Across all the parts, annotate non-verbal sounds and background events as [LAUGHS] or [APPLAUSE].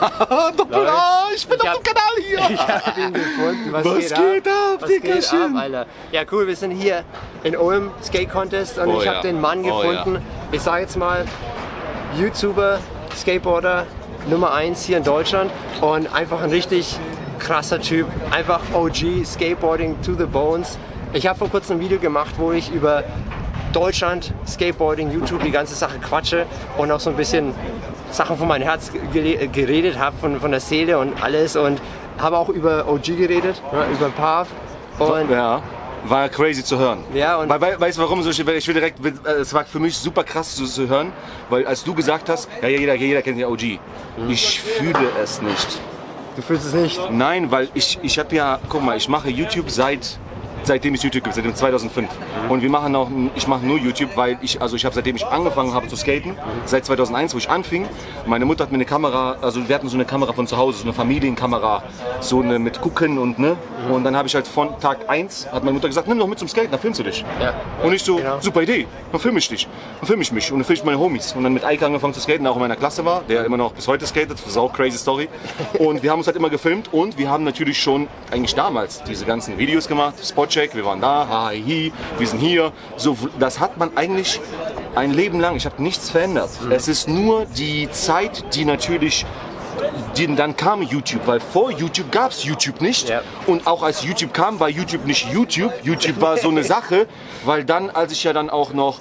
[LAUGHS] Doppel A, ich bin Ich auf hab- dem Kanal hier. [LAUGHS] Ich habe ihn gefunden. Was, Was geht, geht ab, Was geht ab? Alter? Ja, cool, wir sind hier in Ulm, Skate Contest und Oh ich ja. habe den Mann Oh gefunden. Ich sage jetzt mal, YouTuber, Skateboarder Nummer 1 hier in Deutschland und einfach ein richtig krasser Typ. Einfach OG, Skateboarding to the bones. Ich habe vor kurzem ein Video gemacht, wo ich über Deutschland, Skateboarding, YouTube, die ganze Sache quatsche und auch so ein bisschen Sachen von meinem Herz geredet habe, von, von der Seele und alles und habe auch über OG geredet, ja, über Pav. Und Ja, war crazy zu hören. Ja, und- weil, weil, weißt du warum? So, Ich will direkt, äh, es war für mich super krass zu, zu hören, weil als du gesagt hast, ja, jeder, jeder kennt ja OG. Ich fühle es nicht. du fühlst es nicht. Nein, weil ich, ich habe ja, guck mal, ich mache YouTube seit seitdem es YouTube gibt, seit dem 2005. Und wir machen auch, ich mache nur YouTube, weil ich, also ich habe seitdem ich angefangen habe zu skaten, seit 2001, wo ich anfing, meine Mutter hat mir eine Kamera, also wir hatten so eine Kamera von zu Hause, so eine Familienkamera, so eine mit Gucken und ne. Und dann habe ich halt von Tag 1, hat meine Mutter gesagt, nimm doch mit zum Skaten, dann filmst du dich. Ja. Und ich so, Genau. super Idee, dann film ich dich. Dann film ich mich und dann film ich meine Homies. Und dann mit Eike angefangen zu skaten, der auch in meiner Klasse war, der immer noch bis heute skatet, das ist auch crazy Story. [LAUGHS] Und wir haben uns halt immer gefilmt und wir haben natürlich schon eigentlich damals diese ganzen Videos gemacht, Spotcheck, wir waren da, ha, hi, wir sind hier. So, das hat man eigentlich ein Leben lang, ich habe nichts verändert. Es ist nur die Zeit, die natürlich die, dann kam YouTube, weil vor YouTube gab es YouTube nicht. Ja. Und auch als YouTube kam, war YouTube nicht YouTube. YouTube war so eine [LAUGHS] Sache, weil dann, als ich ja dann auch noch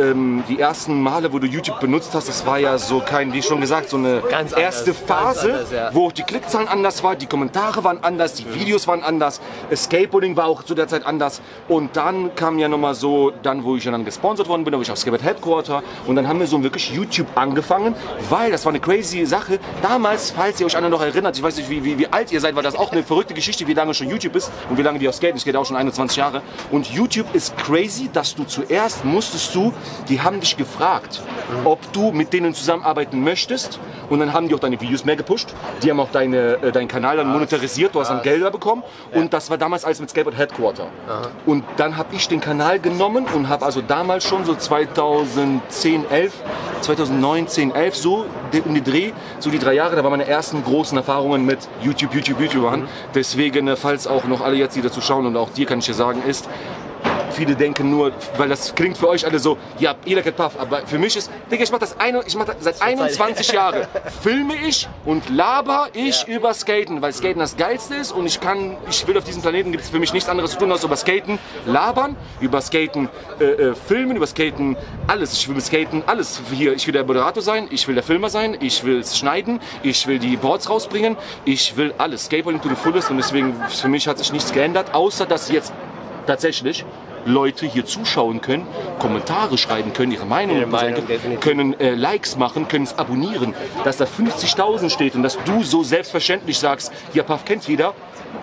ähm, die ersten Male, wo du YouTube benutzt hast, das war ja so kein, wie schon gesagt, so eine Ganz anders, erste ganz Phase, anders, ja. wo auch die Klickzahlen anders waren, die Kommentare waren anders, die Videos waren anders, Skateboarding war auch zu der Zeit anders. Und dann kam ja nochmal so, dann wo ich dann gesponsert worden bin, da war ich auf Skateboard Headquarter und dann haben wir so wirklich YouTube angefangen, weil das war eine crazy Sache. Damals, falls ihr euch alle noch erinnert, ich weiß nicht, wie, wie, wie alt ihr seid, weil das auch eine verrückte Geschichte, wie lange schon YouTube ist und wie lange wir auch skaten. Ich skate auch schon 21 Jahre. Und YouTube ist crazy, dass du zuerst musstest du, die haben dich gefragt, ob du mit denen zusammenarbeiten möchtest. Und dann haben die auch deine Videos mehr gepusht. Die haben auch deine, äh, deinen Kanal dann monetarisiert, du hast dann Gelder bekommen. Und das war damals alles mit Skateboard Headquarter. Und dann habe ich den Kanal genommen und habe also damals schon so 2010, 11, 2009, 10, 11 so um die Dreh, so die drei Jahre, da waren meine ersten großen Erfahrungen mit YouTube, YouTube, YouTubern. Deswegen, äh, falls auch noch alle jetzt, die dazu schauen und auch dir kann ich dir sagen, ist, viele denken nur, weil das klingt für euch alle so, ja, jeder kennt Puff, aber für mich ist, Digga, ich mach das, eine, ich mach das seit 21 Jahren. Filme ich und laber ich über Skaten, weil Skaten das Geilste ist und ich kann, ich will auf diesem Planeten, gibt es für mich nichts anderes zu tun, als über Skaten labern, über Skaten äh, äh, filmen, über Skaten alles. Ich will mit Skaten alles hier. Ich will der Moderator sein, ich will der Filmer sein, ich will es schneiden, ich will die Boards rausbringen, ich will alles. Skateboarding to the fullest und deswegen, für mich hat sich nichts geändert, außer dass jetzt tatsächlich Leute hier zuschauen können, Kommentare schreiben können, ihre Meinung, Ihre sagen Meinung, definitiv. können, äh, Likes machen, können es abonnieren, dass da 50.000 steht und dass du so selbstverständlich sagst, ja, Puff kennt jeder.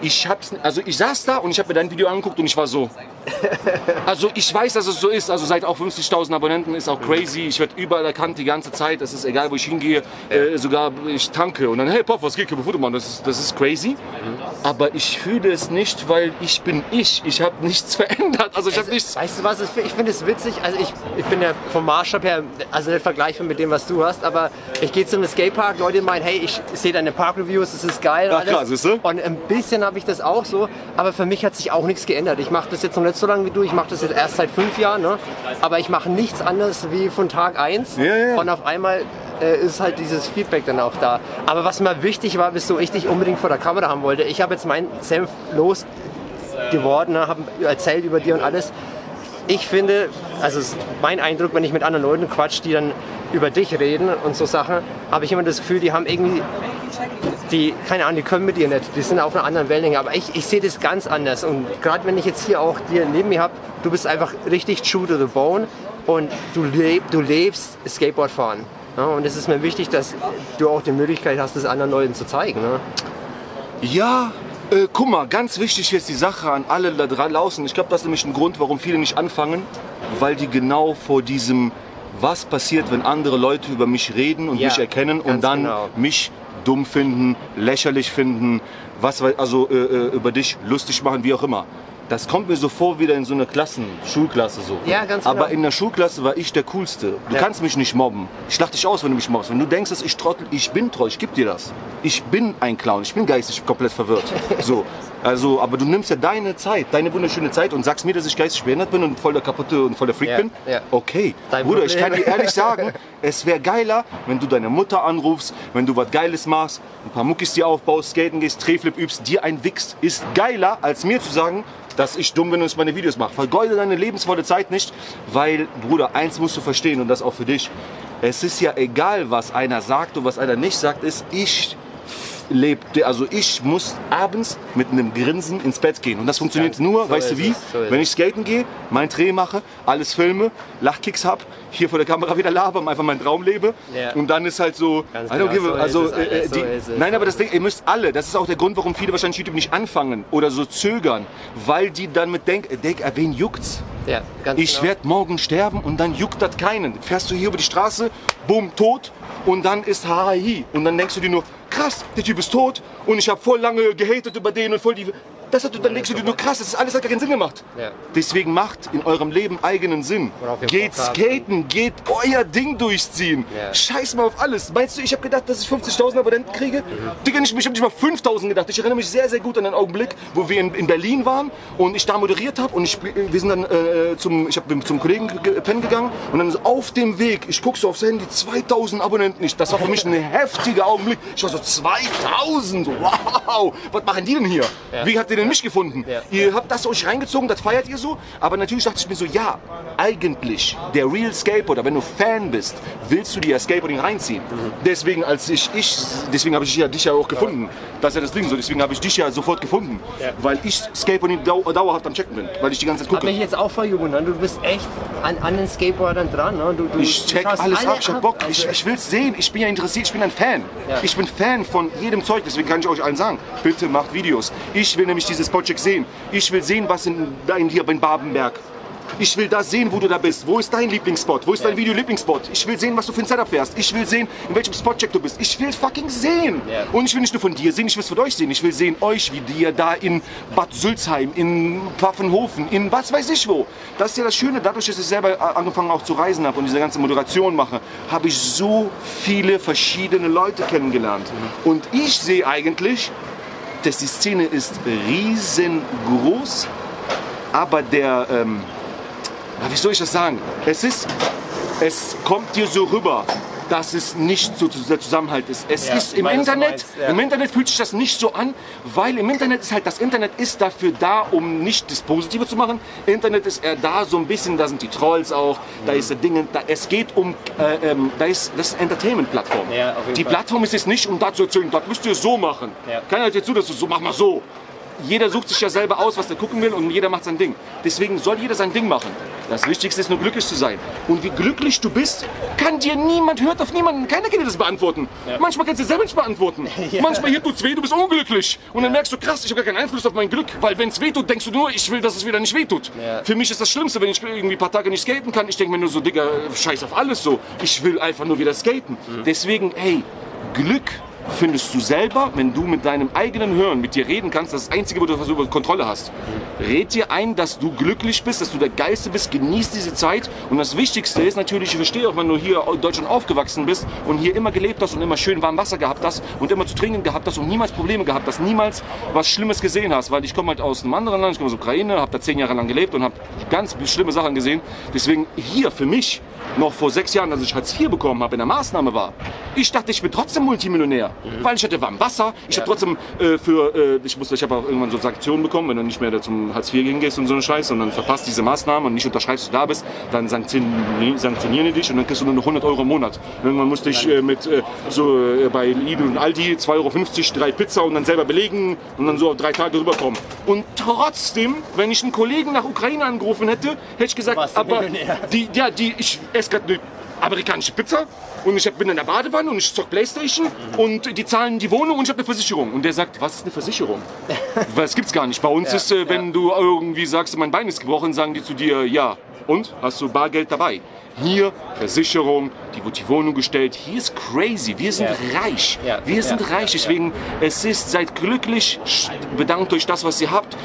Ich hab's, also ich saß da und ich habe mir dein Video angeguckt und ich war so. Also ich weiß, dass es so ist. Also seit auch 50.000 Abonnenten ist auch crazy. Ich werde überall erkannt die ganze Zeit. Es ist egal, wo ich hingehe. Äh, sogar ich tanke und dann hey Puff, was geht? Können wir Foto machen? Das ist, das ist crazy. Aber ich fühle es nicht, weil ich bin ich. Ich habe nichts [LAUGHS] verändert. Also ich habe nichts. Weißt du was, ich finde es witzig, also ich, ich bin ja vom Maßstab her, also nicht vergleichbar mit dem, was du hast, aber ich gehe zu einem Skatepark, Leute meinen, hey, ich sehe deine Parkreviews, das ist geil. Ach, alles. klar, siehste? Und ein bisschen habe ich das auch so, aber für mich hat sich auch nichts geändert. Ich mache das jetzt noch so lange wie du, ich mache das jetzt erst seit fünf Jahren, ne? aber ich mache nichts anderes wie von Tag eins Ja, ja. und auf einmal äh, ist halt dieses Feedback dann auch da. Aber was mir wichtig war, wieso ich dich unbedingt vor der Kamera haben wollte, ich habe jetzt meinen Senf los geworden, ne, habe erzählt über dir und alles. Ich finde, also mein Eindruck, wenn ich mit anderen Leuten quatsch, die dann über dich reden und so Sachen, habe ich immer das Gefühl, die haben irgendwie, die, keine Ahnung, die können mit dir nicht, die sind auf einer anderen Wellenlänge, aber ich, ich sehe das ganz anders und gerade wenn ich jetzt hier auch dir neben mir habe, du bist einfach richtig true to the bone und du, leb, du lebst Skateboardfahren. Ja, und es ist mir wichtig, dass du auch die Möglichkeit hast, das anderen Leuten zu zeigen. Ne? Ja, äh, guck mal, ganz wichtig jetzt die Sache an alle da draußen. Ich glaube, das ist nämlich ein Grund, warum viele nicht anfangen, weil die genau vor diesem, was passiert, wenn andere Leute über mich reden und Ja, mich erkennen und dann genau. mich dumm finden, lächerlich finden, was also äh, äh, über dich lustig machen, wie auch immer. Das kommt mir so vor wieder in so einer Klassen, Schulklasse so. Ja, ganz Aber genau. in der Schulklasse war ich der Coolste. Du Ja. kannst mich nicht mobben. Ich lach dich aus, wenn du mich mobbst. Wenn du denkst, dass ich trottel, ich bin treu, ich geb dir das. Ich bin ein Clown, ich bin geistig komplett verwirrt. [LAUGHS] So. Also, aber du nimmst ja deine Zeit, deine wunderschöne Zeit und sagst mir, dass ich geistig behindert bin und voll der kaputte und voll der Freak Ja, bin. ja. Okay. Dein Bruder, ich Problem. kann dir ehrlich [LAUGHS] sagen, es wäre geiler, wenn du deine Mutter anrufst, wenn du was Geiles machst, ein paar Muckis dir aufbaust, skaten gehst, Drehflip übst, dir ein wichst. Ist geiler, als mir zu sagen, dass ich dumm bin und ich meine Videos mache. Vergeude deine lebensvolle Zeit nicht, weil, Bruder, eins musst du verstehen und das auch für dich. Es ist ja egal, was einer sagt und was einer nicht sagt, ist, ich lebe, also ich muss abends mit einem Grinsen ins Bett gehen. Und das funktioniert Ganz- nur, so weißt du wie? so Wenn ich skaten gehe, mein Dreh mache, alles filme, Lachkicks hab, hier vor der Kamera wieder laber, einfach meinen Traum lebe. Ja. Und dann ist halt so, Ganz genau, give so also, äh, die, es. nein, aber das Ding, ihr müsst alle, das ist auch der Grund, warum viele wahrscheinlich YouTube nicht anfangen oder so zögern, weil die dann mit denken, denk, äh, wen juckt's? Ja, ganz Ich genau. werde morgen sterben und dann juckt das keinen. Fährst du hier über die Straße, bumm, tot und dann ist Hahi. Und dann denkst du dir nur, krass, der Typ ist tot und ich habe voll lange gehatet über den und voll die... Das hat, dann denkst du dir nur, krass, das ist alles hat gar keinen Sinn gemacht. Ja. Deswegen macht in eurem Leben eigenen Sinn. Geht skaten, geht euer Ding durchziehen. Ja. Scheiß mal auf alles. Meinst du, ich habe gedacht, dass ich 50.000 Abonnenten kriege? Digga, ich, ich habe nicht mal 5.000 gedacht. Ich erinnere mich sehr, sehr gut an den Augenblick, wo wir in, in Berlin waren und ich da moderiert habe und ich, wir sind dann äh, zum, ich hab, bin zum Kollegen ge- pennen gegangen und dann so auf dem Weg, ich gucke so aufs Handy, 2.000 Abonnenten. Ich, das war für mich ein [LAUGHS] heftiger Augenblick. Ich war so 2.000, wow, was machen die denn hier? Ja. Wie habt ihr denn mich gefunden? Ja. Ihr habt das euch reingezogen, das feiert ihr so. Aber natürlich dachte ich mir so, ja, eigentlich, der Real Skateboarder, wenn du Fan bist, willst du dir ja Skateboarding reinziehen. Deswegen, als ich, ich deswegen habe ich ja dich ja auch gefunden. Das ist ja das Ding so, deswegen habe ich dich ja sofort gefunden. Ja. Weil ich Skateboarding dau dauerhaft am Checken bin, weil ich die ganze Zeit gucke. mich jetzt auch voll gewundert. Du bist echt an, an den Skateboardern dran. Ne? Du, du, Ich check alles alle ab, ich hab Bock, ich, Also, ich will's sehen, ich bin ja interessiert, ich bin ein Fan. Ja. Ich bin Fan von jedem Zeug, deswegen kann ich euch allen sagen, bitte macht Videos. Ich will nämlich dieses Project sehen. Ich will sehen, was in, in hier in Babenberg. Ich will das sehen, wo du da bist. Wo ist dein Lieblingsspot? Wo ist dein Video-Lieblingsspot? Ich will sehen, was du für ein Setup fährst. Ich will sehen, in welchem Spotcheck du bist. Ich will fucking sehen. Ja. Und ich will nicht nur von dir sehen, ich will es von euch sehen. Ich will sehen euch, wie ihr da in Bad Sülzheim, in Pfaffenhofen, in was weiß ich wo. Das ist ja das Schöne, dadurch, dass ich selber äh, angefangen auch zu reisen habe und diese ganze Moderation mache, habe ich so viele verschiedene Leute kennengelernt. Und ich sehe eigentlich, dass die Szene ist riesengroß, aber der, ähm, na, wie soll ich das sagen? Es ist, es kommt dir so rüber, dass es nicht so der Zusammenhalt ist. Es Ja, ist im Internet, meinst, ja. im Internet fühlt sich das nicht so an, weil im Internet ist halt, das Internet ist dafür da, um nicht das Positive zu machen. Internet ist eher da, so ein bisschen, da sind die Trolls auch, da Mhm. ist der Dinge, da, es geht um, äh, ähm, da ist, das ist eine Entertainment-Plattform. Ja, die Fall. Plattform ist jetzt nicht, um da zu erzählen, das müsst ihr so machen. Keiner hört dir zu, dass du so, mach mal so. Jeder sucht sich ja selber aus, was er gucken will und jeder macht sein Ding. Deswegen soll jeder sein Ding machen. Das Wichtigste ist nur glücklich zu sein. Und wie glücklich du bist, kann dir niemand, hört auf niemanden, keiner kann dir das beantworten. Manchmal kannst du dir selber nicht beantworten. [LAUGHS] Manchmal hier tut's weh, du bist unglücklich. Und dann merkst du, krass, ich habe gar keinen Einfluss auf mein Glück. Weil wenn es weh tut, denkst du nur, ich will, dass es wieder nicht weh tut. Ja. Für mich ist das Schlimmste, wenn ich irgendwie ein paar Tage nicht skaten kann. Ich denke mir nur so, Digga, scheiß auf alles so. Ich will einfach nur wieder skaten. Deswegen, hey, Glück findest du selber, wenn du mit deinem eigenen Hirn mit dir reden kannst. Das ist das Einzige, wo du was über Kontrolle hast. Red dir ein, dass du glücklich bist, dass du der Geiste bist, genieß diese Zeit. Und das Wichtigste ist natürlich, ich verstehe auch, wenn du hier in Deutschland aufgewachsen bist und hier immer gelebt hast und immer schön warm Wasser gehabt hast und immer zu trinken gehabt hast und niemals Probleme gehabt hast, niemals was Schlimmes gesehen hast. Weil ich komme halt aus einem anderen Land, ich komme aus Ukraine, habe da zehn Jahre lang gelebt und habe ganz schlimme Sachen gesehen. Deswegen hier für mich, noch vor sechs Jahren, als ich Hartz IV bekommen habe, in der Maßnahme war, ich dachte, ich bin trotzdem Multimillionär, weil ich hatte warm Wasser. Ich habe trotzdem äh, für, äh, ich musste, ich habe auch irgendwann so Sanktionen bekommen, wenn du nicht mehr zum Hartz IV gehst und so eine Scheiße und dann verpasst diese Maßnahmen und nicht unterschreibst, dass du da bist, dann sanktionieren, sanktionieren die dich und dann kriegst du nur noch 100 Euro im Monat. Irgendwann musste ich äh, mit äh, so äh, bei Lidl und Aldi 2,50 Euro drei Pizza und dann selber belegen und dann so auf drei Tage rüberkommen. Und trotzdem, wenn ich einen Kollegen nach Ukraine angerufen hätte, hätte ich gesagt, aber die, ja, die, ich esse gerade eine amerikanische Pizza und ich bin in der Badewanne und ich zock Playstation und die zahlen die Wohnung und ich habe eine Versicherung. Und der sagt, was ist eine Versicherung? [LAUGHS] Es gibt's gar nicht. Bei uns Ja, ist, äh, wenn ja. du irgendwie sagst, mein Bein ist gebrochen, sagen die zu dir, ja. Und? Hast du Bargeld dabei? Hier, Versicherung, die wird die Wohnung gestellt. Hier ist crazy. Wir sind Ja. reich. Wir sind reich. Deswegen, es ist, seid glücklich, bedankt euch das, was ihr habt.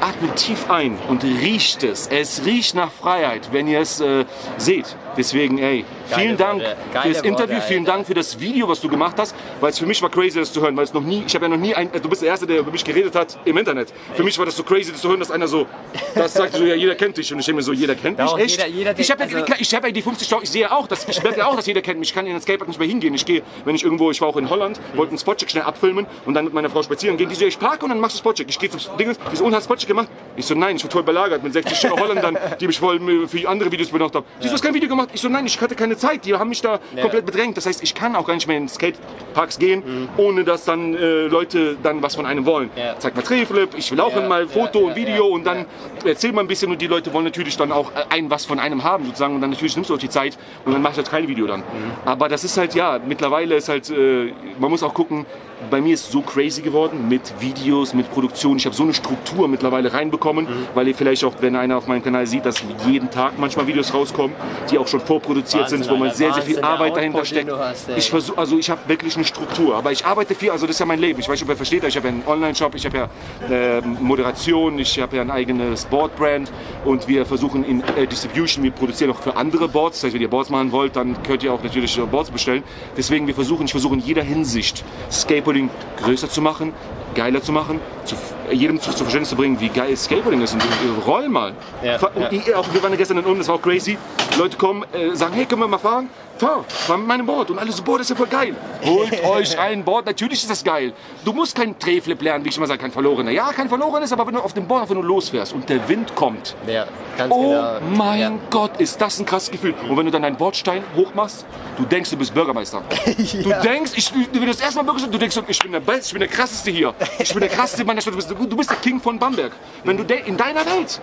atmet tief ein und riecht es. Es riecht nach Freiheit, wenn ihr es äh, seht. Deswegen, ey, vielen Geile Dank Worte. für Geile das Interview, Worte, vielen. Dank für das Video, was du gemacht hast, weil es für mich war crazy, das zu hören, weil es noch nie, ich habe ja noch nie, ein, du bist der Erste, der über mich geredet hat im Internet. Für mich war das so crazy, das zu hören, dass einer so, das sagt so, ja, jeder kennt dich und ich denke mir so, jeder kennt mich, Doch, echt? jeder- jeder ich habe ja, denkt, also- ich habe ja die 50.000, ich sehe ja auch, dass, ich merke ja auch, dass jeder kennt mich, ich kann in den Skatepark nicht mehr hingehen, ich gehe, wenn ich irgendwo, ich war auch in Holland, wollte einen Spotcheck schnell abfilmen und dann mit meiner Frau spazieren gehen, die so, ich parke und dann machst du Spotcheck, ich gehe zum Ding, die so, und hast Spotcheck gemacht? Ich so, nein, ich war voll belagert mit 60 Stück Holländern, die mich voll für andere Videos benutzt haben. Die so, hast kein Video gemacht? Ich so, nein, ich hatte keine Zeit, die haben mich da komplett bedrängt, das heißt, ich kann auch gar nicht mehr in Skateparks gehen, ohne dass dann äh, Leute dann was von einem wollen. Ja. Zeig mal Drehflip, ich will auch Ja, mal ja, Foto ja, und Video ja, und dann erzähl mal ein bisschen und die Leute wollen natürlich dann auch äh, ein was von einem haben sozusagen und dann natürlich nimmst du auch die Zeit und dann machst du halt kein Video dann. Aber das ist halt ja, mittlerweile ist halt, äh, man muss auch gucken, bei mir ist so crazy geworden mit Videos, mit Produktion. Ich habe so eine Struktur mittlerweile reinbekommen, weil ihr vielleicht auch, wenn einer auf meinem Kanal sieht, dass jeden Tag manchmal Videos rauskommen, die auch schon vorproduziert Wahnsinn, sind, wo man sehr, sehr viel Arbeit dahinter steckt. hast, ich versuche, also ich habe wirklich eine Struktur, aber ich arbeite viel, also das ist ja mein Leben. Ich weiß nicht, ob ihr versteht, ich habe ja einen Online-Shop, ich habe ja äh, Moderation, ich habe ja ein eigenes Board-Brand und wir versuchen in äh, Distribution, wir produzieren auch für andere Boards. Das heißt, wenn ihr Boards machen wollt, dann könnt ihr auch natürlich Boards bestellen. Deswegen, wir versuchen, ich versuche in jeder Hinsicht Skateboarding größer zu machen, geiler zu machen, zu, jedem zu, zu Verständnis zu bringen, wie geil Skateboarding ist. Und roll mal. Ja, ja. auch, wir waren gestern in Ulm, das war auch crazy. Leute kommen, äh, sagen, hey, können wir mal fahren? Fahr, fahr mit meinem Board. Und alle so, boah, das ist ja voll geil. Holt [LAUGHS] euch ein Board, natürlich ist das geil. Du musst keinen Drehflip lernen, wie ich immer sage, kein Verlorener. Ja, kein Verlorener aber wenn du auf dem Board einfach nur losfährst und der Wind kommt, Ja, ganz Oh genau. mein ja. Gott, ist das ein krasses Gefühl. Und wenn du dann deinen Bordstein hochmachst, du denkst, du bist Bürgermeister. [LAUGHS] Du denkst, ich, wenn du das erste Mal Bürgermeister du denkst, ich bin der Beste, ich bin der krasseste hier. Ich bin der krasseste meiner Stadt. Du bist, du bist der King von Bamberg. Wenn du in deiner Welt.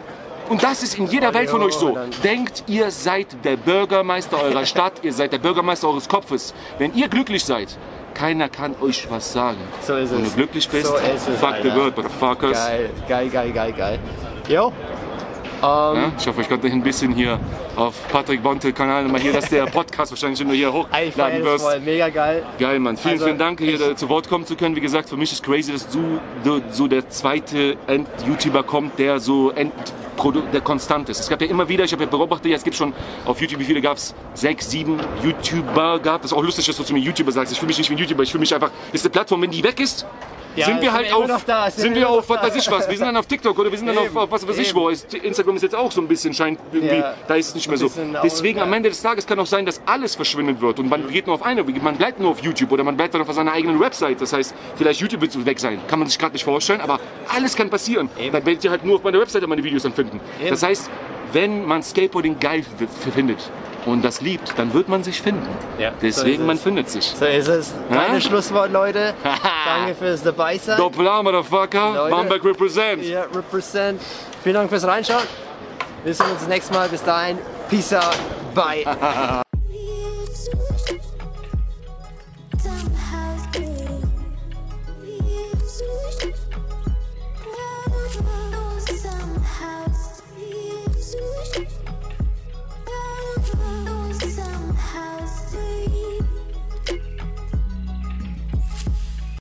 Und das ist in jeder Welt von euch so. Denkt, ihr seid der Bürgermeister eurer Stadt, ihr seid der Bürgermeister eures Kopfes. Wenn ihr glücklich seid, keiner kann euch was sagen. So ist Wenn du es. glücklich bist, So es, fuck the Alter. world, motherfuckers. Geil, geil, geil, geil, geil. Jo, Ja, ich hoffe, ich konnte ein bisschen hier auf Patrick Bonte Kanal mal hier, dass der Podcast wahrscheinlich nur hier hochladen wirst. voll, mega geil. Geil, Mann. Vielen, Also, vielen Dank, hier zu Wort kommen zu können. Wie gesagt, für mich ist crazy, dass du du- so der zweite End-YouTuber kommt, der so End der konstant ist. Es gab ja immer wieder, ich habe ja beobachtet, ja, es gibt schon auf YouTube, wie viele gab es? Sechs, sieben YouTuber gab. Das ist auch lustig, dass du zu mir YouTuber sagst. Ich fühle mich nicht wie ein YouTuber, ich fühle mich einfach, ist eine Plattform, wenn die weg ist, Ja, sind wir halt wir auf, da, sind sind wir auf, was weiß ich was, wir sind dann auf TikTok oder wir sind dann auf, Eben, auf was weiß ich eben. wo. Instagram ist jetzt auch so ein bisschen, scheint irgendwie, Ja. da ist es nicht mehr so. Deswegen auch, am. Ende des Tages kann auch sein, dass alles verschwinden wird und man geht nur auf eine, man bleibt nur auf YouTube oder man bleibt dann auf seiner eigenen Website. Das heißt, vielleicht YouTube wird so weg sein, kann man sich gerade nicht vorstellen, aber alles kann passieren. Eben. Dann werdet ihr halt nur auf meiner Website meine Videos dann finden. Eben. Das heißt, wenn man Skateboarding geil findet und das liebt, dann wird man sich finden. Ja, so Deswegen, ist man findet sich. So ist es. Kleine Ja? Schlusswort, Leute. [LAUGHS] Danke fürs dabei sein. Doppler, Motherfucker, Leute. Bamberg represent. Ja, represent. Vielen Dank fürs Reinschauen. Wir sehen uns das nächste Mal. Bis dahin. Peace out. Bye. [LAUGHS]